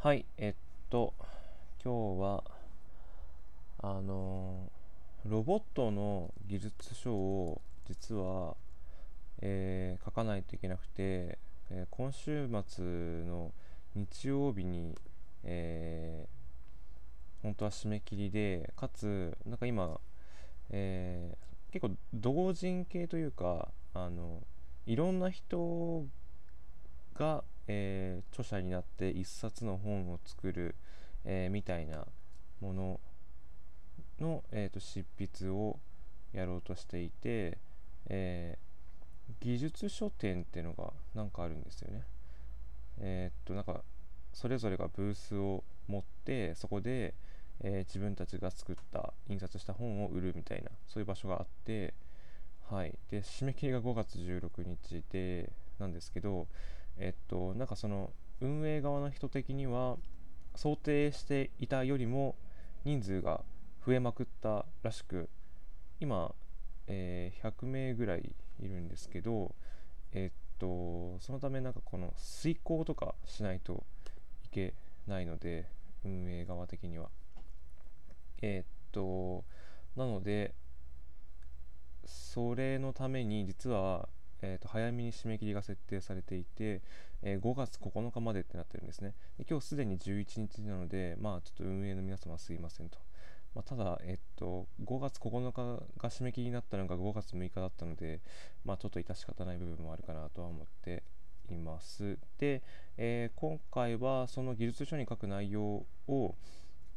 はい、えっと、今日は、あのロボットの技術書を実は、えー、書かないといけなくて、えー、今週末の日曜日に、えー、本当は締め切りで、かつ、なんか今、えー、結構同人系というか、あの、いろんな人が、えー、著者になって一冊の本を作る、えー、みたいなものの、えーと、執筆をやろうとしていて、えー、技術書店っていうのがなんかあるんですよね。えっとなんかそれぞれがブースを持ってそこで、え自分たちが作った印刷した本を売るみたいなそういう場所があってはいで締め切りが5月16日でなんですけどえっと、なんかその運営側の人的には想定していたよりも人数が増えまくったらしく今、えー、100名ぐらいいるんですけどえっとそのためなんかこの遂行とかしないといけないので運営側的には。えっとなのでそれのために実はえー、と早めに締め切りが設定されていて、えー、5月9日までってなってるんですね。で今日すでに11日なので、まあちょっと運営の皆様すいませんと。まあ、ただ、えっと、5月9日が締め切りになったのが5月6日だったので、まあちょっと致し方ない部分もあるかなとは思っています。で、えー、今回はその技術書に書く内容を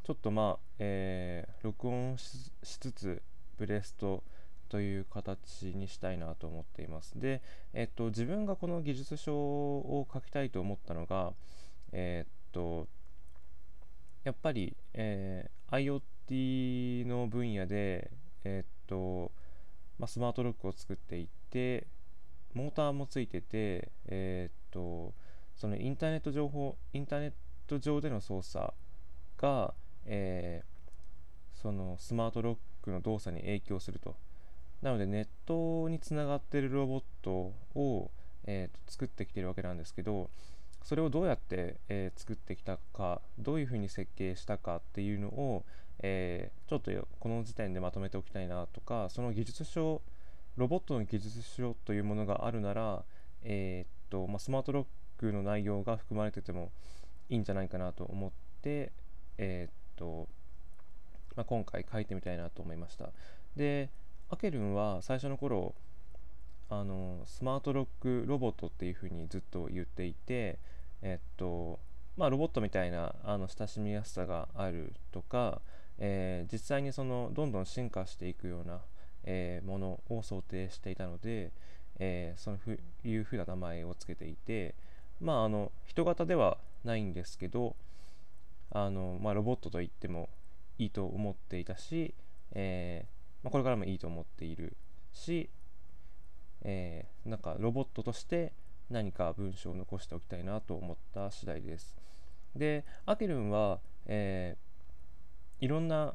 ちょっとまあ、えー、録音しつつブレストという形にしたいなと思っています。で、えっと、自分がこの技術書を書きたいと思ったのが、えっと、やっぱり、えー、IoT の分野で、えっと、まあ、スマートロックを作っていって、モーターもついてて、えっと、そのインターネット情報、インターネット上での操作が、えー、そのスマートロックの動作に影響すると。なのでネットにつながってるロボットを、えー、と作ってきてるわけなんですけどそれをどうやって、えー、作ってきたかどういうふうに設計したかっていうのを、えー、ちょっとこの時点でまとめておきたいなとかその技術書ロボットの技術書というものがあるなら、えーとまあ、スマートロックの内容が含まれててもいいんじゃないかなと思って、えーとまあ、今回書いてみたいなと思いました。で、アケルンは最初の頃あのスマートロックロボットっていうふうにずっと言っていてえっとまあロボットみたいなあの親しみやすさがあるとか、えー、実際にそのどんどん進化していくような、えー、ものを想定していたので、えー、そういうふうな名前を付けていてまああの人型ではないんですけどあの、まあ、ロボットと言ってもいいと思っていたし、えーまあ、これからもいいと思っているし、えー、なんかロボットとして何か文章を残しておきたいなと思った次第です。で、アケルンは、えー、いろんな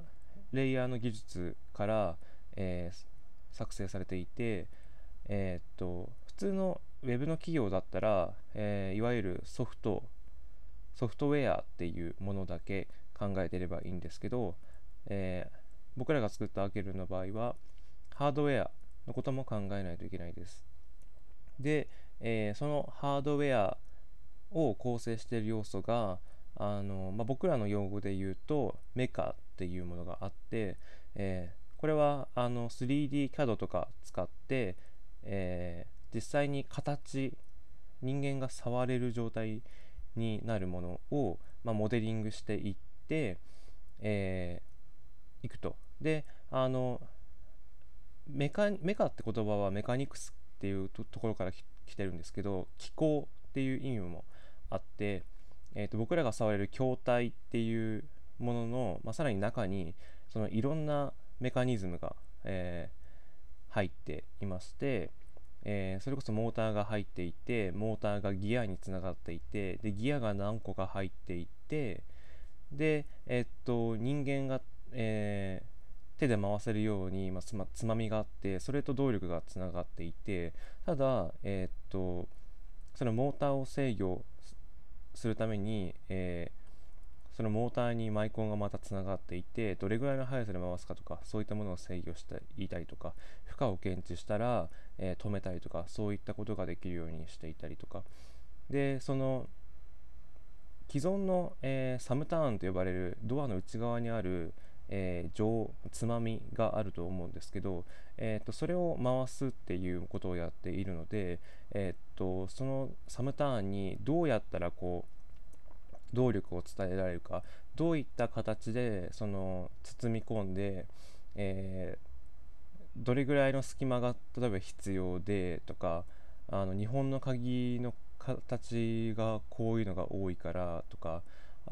レイヤーの技術から、えー、作成されていて、え、っと普通の Web の企業だったら、え、いわゆるソフトソフトウェアっていうものだけ考えてればいいんですけど、えー、僕らが作ったアケルの場合はハードウェアのことも考えないといけないです。で、えー、そのハードウェアを構成している要素があの、まあ、僕らの用語で言うとメカっていうものがあって、えー、これはあの 3D CAD とか使って、えー、実際に形人間が触れる状態になるものを、まあ、モデリングしていって、えー、いくとであのメカメカって言葉はメカニクスっていうところから来てるんですけど気候っていう意味もあって、えー、と僕らが触れる筐体っていうものの、まあ、さらに中にそのいろんなメカニズムが、えー、入っていまして、えー、それこそモーターが入っていてモーターがギアにつながっていてでギアが何個か入っていてで、えっと人間が、えー手で回せるように、まあ、つまつまみがあってそれと動力がつながっていてただ、えー、っとそのモーターを制御するために、えー、そのモーターにマイコンがまたつながっていてどれぐらいの速さで回すかとかそういったものを制御していたりとか負荷を検知したら、えー、止めたりとかそういったことができるようにしていたりとか。でその既存の、えー、サムターンと呼ばれるドアの内側にある、えー、上つまみがあると思うんですけど、えーと、それを回すっていうことをやっているので、えーと、そのサムターンにどうやったらこう動力を伝えられるかどういった形でその包み込んで、えー、どれぐらいの隙間が例えば必要でとかあの日本の鍵の形がこういうのが多いからとか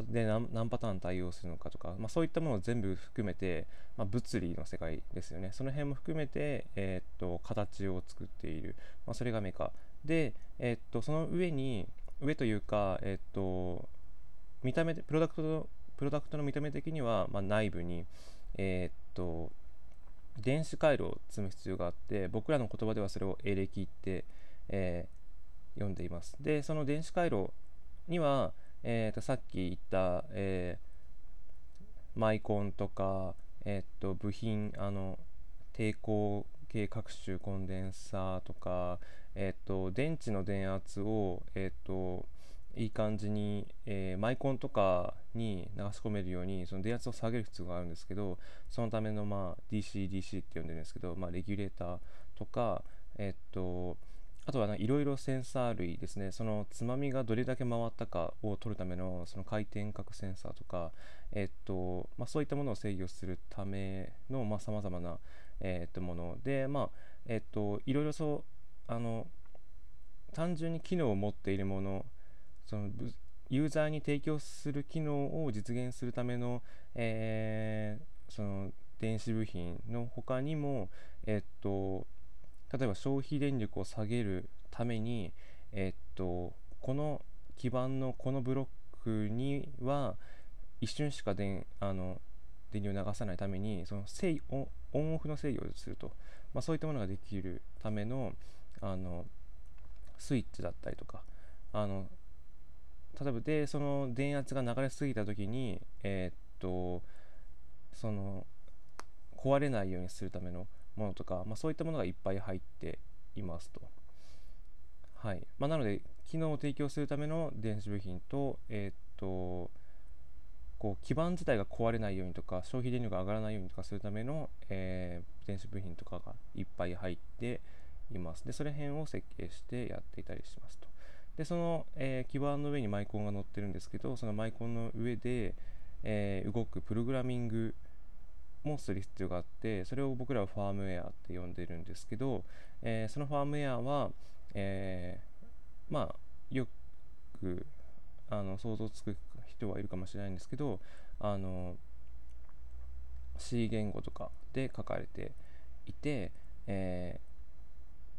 で何パターン対応するのかとか、まあ、そういったものを全部含めて、まあ、物理の世界ですよね。その辺も含めて、えー、っと形を作っている、まあ、それがメカ。で、えー、っとその上に上というか、えー、っと見た目でプロダクトのプロダクトの見た目的には、ま内部に、えっと電子回路を積む必要があって僕らの言葉ではそれをエレキって、え呼んでいます。でその電子回路にはえー、とさっき言った、えー、マイコンとか、えー、と部品あの抵抗系各種コンデンサーとか、えー、と電池の電圧を、えー、といい感じに、えー、マイコンとかに流し込めるようにその電圧を下げる必要があるんですけどそのための、まあ、DCDC って呼んでるんですけど、まあ、レギュレーターとか、えっ、とあとはいろいろセンサー類ですね、そのつまみがどれだけ回ったかを取るためのその回転角センサーとか、えっとまあ、そういったものを制御するためのさまざ、まな、えっともの。で、まあえっと、いろいろそうあの単純に機能を持っているものそのユーザーに提供する機能を実現するための,、えー、その電子部品の他にも、えっと例えば消費電力を下げるために、えっと、この基板のこのブロックには一瞬しか電あの電流を流さないためにその制オンオフの制御をすると、まあ、そういったものができるためのあのスイッチだったりとか。あの例えばでその電圧が流れすぎた時にえー、っとその壊れないようにするためのものとか、まあ、そういったものがいっぱい入っていますと。はいまあ、なので、機能を提供するための電子部品と、えー、っと、こう基板自体が壊れないようにとか、消費電力が上がらないようにとかするための、えー、電子部品とかがいっぱい入っています。で、それ辺を設計してやっていたりしますと。で、その、えー、基板の上にマイコンが乗ってるんですけど、そのマイコンの上で、えー、動くプログラミングもする必要があってそれを僕らはファームウェアって呼んでるんですけど、えー、そのファームウェアは、えー、まあよくあの想像つく人はいるかもしれないんですけどあの C 言語とかで書かれていて、え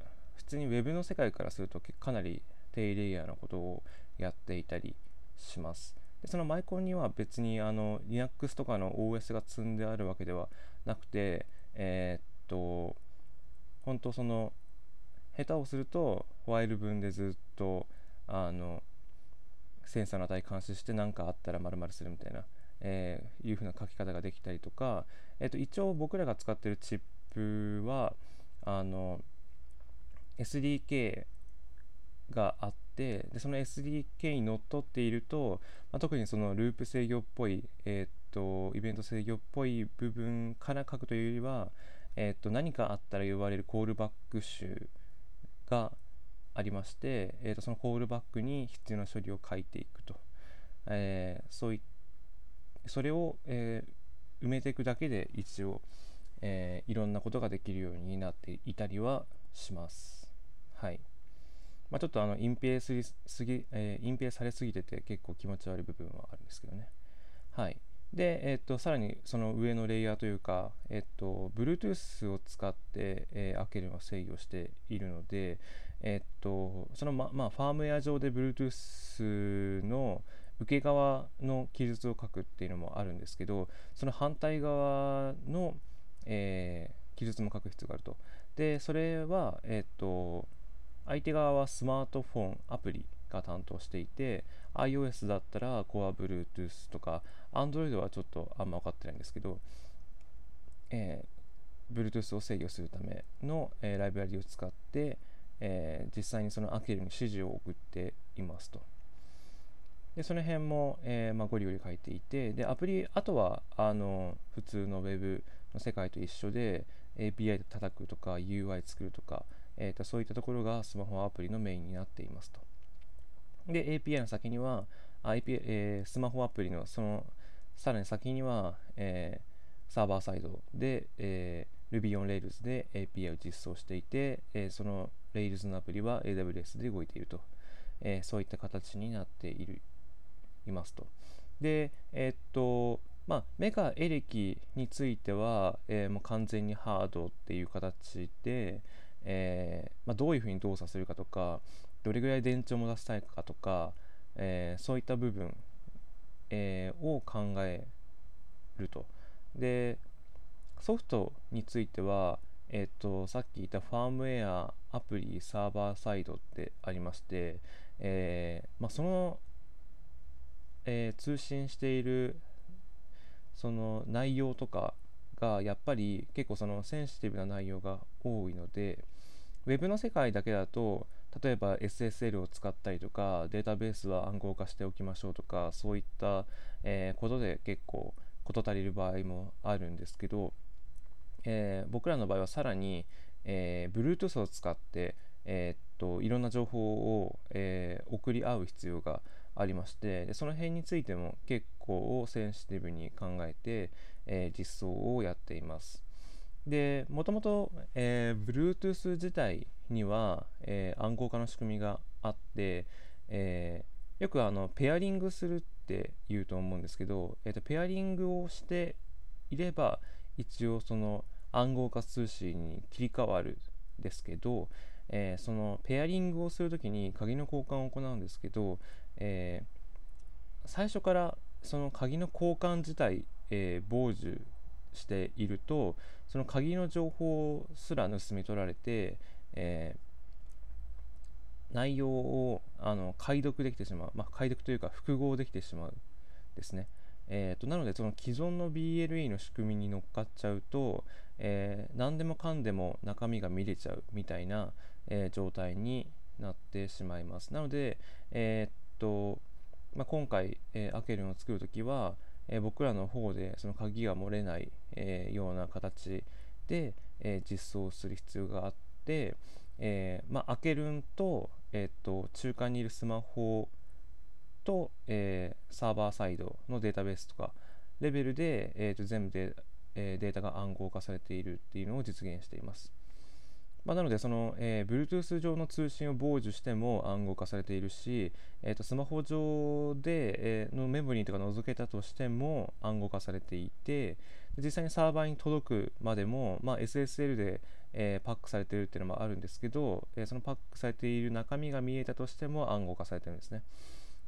ー、普通に Web の世界からするとかなり低レイヤーなことをやっていたりします。でそのマイコンには別にあの Linux とかの OS が積んであるわけではなくて、えー、っと、本当その、下手をすると、ファイル文でずっと、あの、センサーの値監視して何かあったら〇〇するみたいな、えー、いう風な書き方ができたりとか、えー、と一応僕らが使ってるチップはあの SDK があってでその SDK にのっとっていると、まあ、特にそのループ制御っぽい、えー、っとイベント制御っぽい部分から書くというよりは、えー、っと何かあったら呼ばれるコールバック集がありまして、えー、とそのコールバックに必要な処理を書いていくと、えー、そういそれを、えー、埋めていくだけで一応、えー、いろんなことができるようになっていたりはします。はい。まあ、ちょっとあの隠蔽すぎ、えー、隠蔽されすぎてて結構気持ち悪い部分はあるんですけどね。はい。で、えっ、と、さらにその上のレイヤーというか、えっ、と、Bluetooth を使って、えー、開けるのを制御しているので、えっ、と、そのま、まあ、ファームウェア上で Bluetooth の受け側の記述を書くっていうのもあるんですけど、その反対側の、えー、記述も書く必要があると。で、それは、えっ、と、相手側はスマートフォンアプリが担当していて iOS だったら Core Bluetooth とか Android はちょっとあんま分かってないんですけど、えー、Bluetooth を制御するための、えー、ライブラリを使って、えー、実際にそのアケルに指示を送っていますと。でその辺も、えーまあ、ゴリゴリ書いていてでアプリあとはあの普通の Web の世界と一緒で API で叩くとか UI 作るとか、えーと、そういったところがスマホアプリのメインになっていますと。で API の先には IP、えー、スマホアプリのそのさらに先には、えー、サーバーサイドで、えー、Ruby on Rails で API を実装していて、えー、その Rails のアプリは AWS で動いていると、え、そういった形になっているいますと。で、え、っと、まあ、メガエレキについては、え、もう完全にハードっていう形で、えーまあ、どういうふうに動作するかとか、どれぐらい電池を戻したいかとか、えー、そういった部分、えー、を考えると。で、ソフトについては、えっ、と、さっき言ったファームウェア、アプリ、サーバーサイドってありまして、えまあ、そのえ、通信しているその内容とかがやっぱり結構そのセンシティブな内容が多いので Web の世界だけだと例えば SSL を使ったりとかデータベースは暗号化しておきましょうとかそういった、えー、ことで結構事足りる場合もあるんですけど、えー、僕らの場合はさらに、えー、Bluetooth を使って、え、っといろんな情報を、え送り合う必要がありましてでその辺についても結構センシティブに考えて、え、実装をやっています。でもともと、えー、Bluetooth 自体には、えー、暗号化の仕組みがあって、えー、よくあのペアリングするって言うと思うんですけど、えーと、ペアリングをしていれば一応その暗号化通信に切り替わるんですけど、えー、そのペアリングをするときに鍵の交換を行うんですけど、え、最初からその鍵の交換自体、え、傍受しているとその鍵の情報すら盗み取られて、えー、内容をあの解読できてしまう、まあ、解読というか複合できてしまうですね。えーと、なのでその既存の BLE の仕組みに乗っかっちゃうと、えー、何でもかんでも中身が見れちゃうみたいな、えー、状態になってしまいます。なので、えーとまあ、今回、えー、アケルンを作るときは、えー、僕らの方でその鍵が漏れない、えー、ような形で、えー、実装する必要があって、えーまあ、アケルンと,、えーと、中間にいるスマホと、えー、サーバーサイドのデータベースとかレベルで、えーと、全部で、えー、データが暗号化されているっていうのを実現しています。まあ、なのでその、えー、Bluetooth 上の通信を傍受しても暗号化されているし、えー、とスマホ上で、えー、のメモリーとか覗けたとしても暗号化されていて実際にサーバーに届くまでも、まあ、SSL で、えー、パックされているっていうのもあるんですけど、えー、そのパックされている中身が見えたとしても暗号化されてるんですね。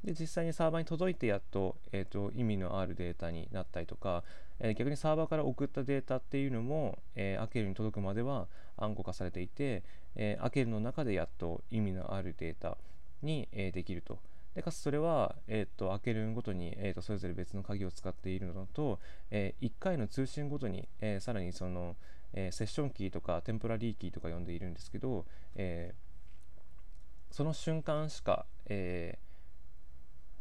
で実際にサーバーに届いてやっと,、えーと、意味のあるデータになったりとか、え、逆にサーバーから送ったデータっていうのも、えー、アケルに届くまでは暗号化されていて、えー、アケルの中でやっと意味のあるデータに、えー、できると。でかつそれは、えーと、アケルごとに、えーと、それぞれ別の鍵を使っているのと、えー、1回の通信ごとに、えー、さらにその、えー、セッションキーとかテンポラリーキーとか呼んでいるんですけど、え、その瞬間しか、えー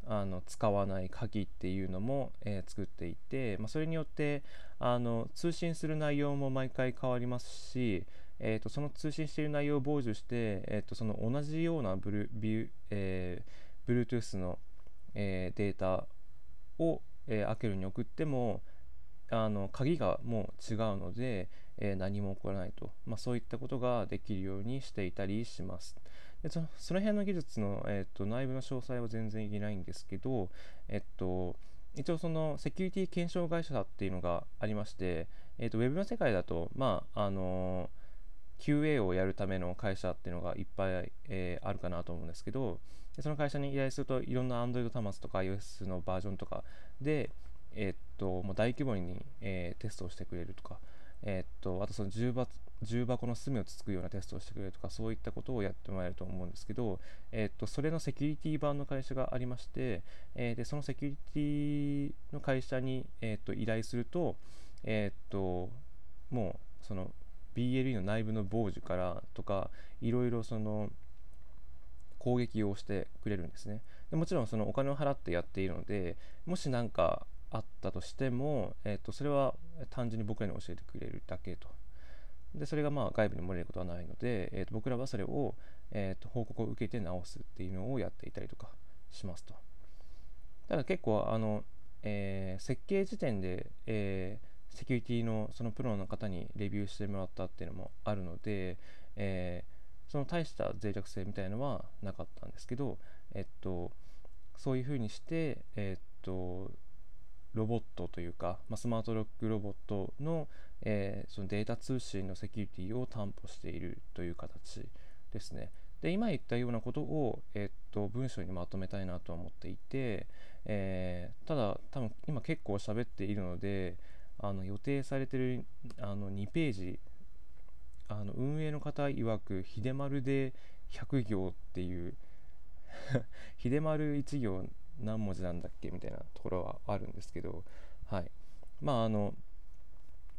あの使わない鍵っていうのも、えー、作っていて、まあ、それによってあの通信する内容も毎回変わりますし、えーと、その通信している内容を傍受して、えーと、その同じようなブルビュ、えー、Bluetooth の、えー、データを、えー、アケルに送ってもあの鍵がもう違うので、えー、何も起こらないと、まあ、そういったことができるようにしていたりします。でそその辺の技術の、えーと、内部の詳細は全然言えないんですけど、えっと、一応そのセキュリティ検証会社っていうのがありまして、えーと、ウェブの世界だと、まああの QA をやるための会社っていうのがいっぱい、えー、あるかなと思うんですけどでその会社に依頼するといろんな Android 端末とか iOS のバージョンとかで、え、っともう大規模に、えー、テストをしてくれるとか、えー、っとあとその重箱重箱の隅をつつくようなテストをしてくれるとかそういったことをやってもらえると思うんですけど、えー、っとそれのセキュリティ版の会社がありまして、えー、でそのセキュリティの会社に、えっと依頼すると,、えっともうその BLE の内部の傍受からとかいろいろその攻撃をしてくれるんですね。でもちろんそのお金を払ってやっているのでもし何かあったとしても、えー、とそれは単純に僕らに教えてくれるだけと。でそれがまあ外部に漏れることはないので、えー、と僕らはそれを、えー、と報告を受けて直すっていうのをやっていたりとかしますと。ただ結構あの、えー、設計時点で、えー、セキュリティのそのプロの方にレビューしてもらったっていうのもあるので、えー、その大した脆弱性みたいのはなかったんですけど、えっと、そういうふうにして、えっと、ロボットというか、まあ、スマートロックロボットの,、えー、そのデータ通信のセキュリティを担保しているという形ですね。で今言ったようなことを、えー、っと文章にまとめたいなと思っていて、えー、ただ多分今結構喋っているのであの予定されてるあの2ページあの運営の方曰く秀丸で100行っていう秀丸1行何文字なんだっけみたいなところはあるんですけど、はい。まあ、あの、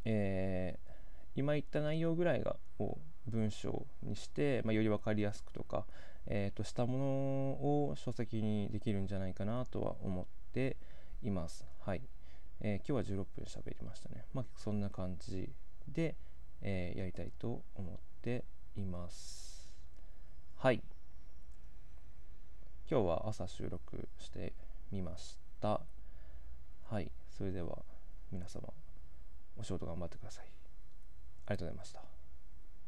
えー、今言った内容ぐらいがを文章にして、まあ、より分かりやすくとか、えー、としたものを書籍にできるんじゃないかなとは思っています。はい。えー、今日は16分喋りましたね。まあ、そんな感じで、えー、やりたいと思っています。はい。今日は朝収録してみました。はい。それでは皆様、お仕事頑張ってください。ありがとうございました。